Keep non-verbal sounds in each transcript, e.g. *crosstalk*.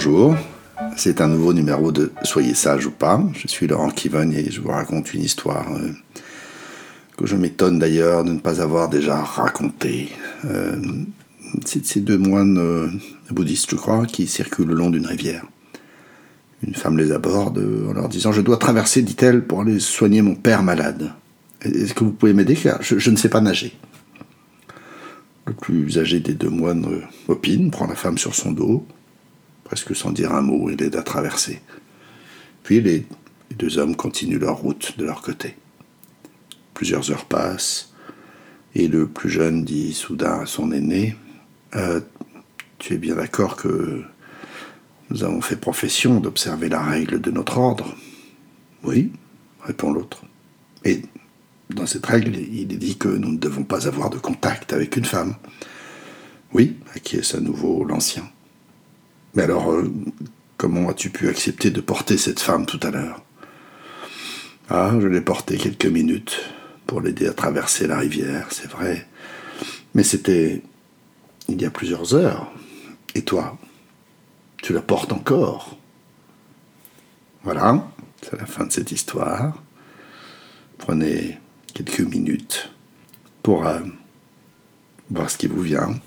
Bonjour, c'est un nouveau numéro de Soyez sage ou pas. Je suis Laurent Kivogne et je vous raconte une histoire euh, que je m'étonne d'ailleurs de ne pas avoir déjà racontée. Euh, c'est ces deux moines euh, bouddhistes, je crois, qui circulent le long d'une rivière. Une femme les aborde en leur disant Je dois traverser, dit-elle, pour aller soigner mon père malade. Est-ce que vous pouvez m'aider car je, ne sais pas nager. Le plus âgé des deux moines opine, prend la femme sur son dos, presque sans dire un mot, et l'aide à traverser. Puis les, deux hommes continuent leur route de leur côté. Plusieurs heures passent, et le plus jeune dit soudain à son aîné euh, Tu es bien d'accord que nous avons fait profession d'observer la règle de notre ordre? Oui, répond l'autre. Et dans cette règle, il est dit que nous ne devons pas avoir de contact avec une femme. Oui, acquiesce à nouveau l'ancien? Mais alors, euh, comment as-tu pu accepter de porter cette femme tout à l'heure? Ah, je l'ai portée quelques minutes pour l'aider à traverser la rivière, c'est vrai. Mais c'était il y a plusieurs heures. Et toi, tu la portes encore? Voilà, c'est la fin de cette histoire. Prenez quelques minutes pour euh, voir ce qui vous vient.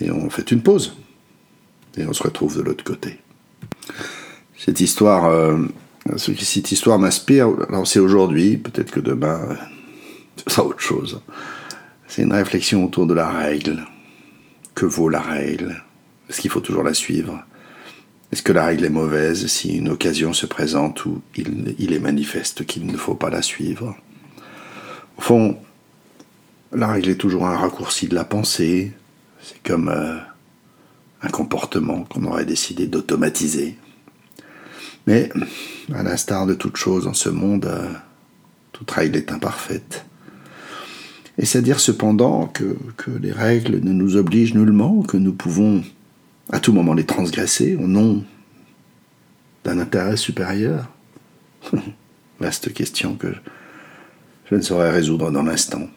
Et on fait une pause. Et on se retrouve de l'autre côté. Cette histoire, euh, cette histoire m'inspire, alors c'est aujourd'hui, peut-être que demain, euh, ce sera autre chose. C'est une réflexion autour de la règle. Que vaut la règle? Est-ce qu'il faut toujours la suivre? Est-ce que la règle est mauvaise si une occasion se présente où il, il est manifeste qu'il ne faut pas la suivre? Au fond, la règle est toujours un raccourci de la pensée. C'est comme euh, un comportement qu'on aurait décidé d'automatiser. Mais, à l'instar de toute chose en ce monde, euh, toute règle est imparfaite. Et c'est à dire cependant que, que, les règles ne nous obligent nullement, que nous pouvons à tout moment les transgresser au nom d'un intérêt supérieur *laughs* Vaste question que je ne saurais résoudre dans l'instant.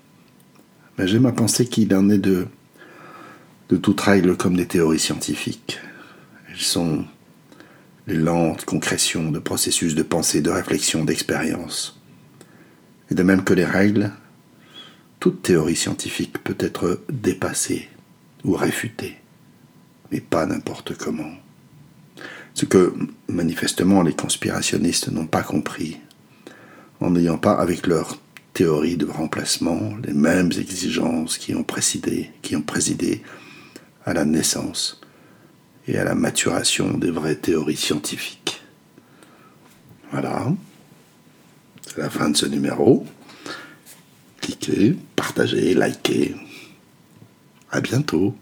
Mais j'aime à penser qu'il en est de, de toute règle comme des théories scientifiques. Elles sont les lentes concrétions de processus de pensée, de réflexion, d'expérience. Et de même que les règles, toute théorie scientifique peut être dépassée ou réfutée, mais pas n'importe comment. Ce que manifestement les conspirationnistes n'ont pas compris, en n'ayant pas avec leur théorie de remplacement les mêmes exigences qui ont qui ont présidé à la naissance et à la maturation des vraies théories scientifiques. Voilà, c'est la fin de ce numéro. Cliquez, partagez, likez. À bientôt.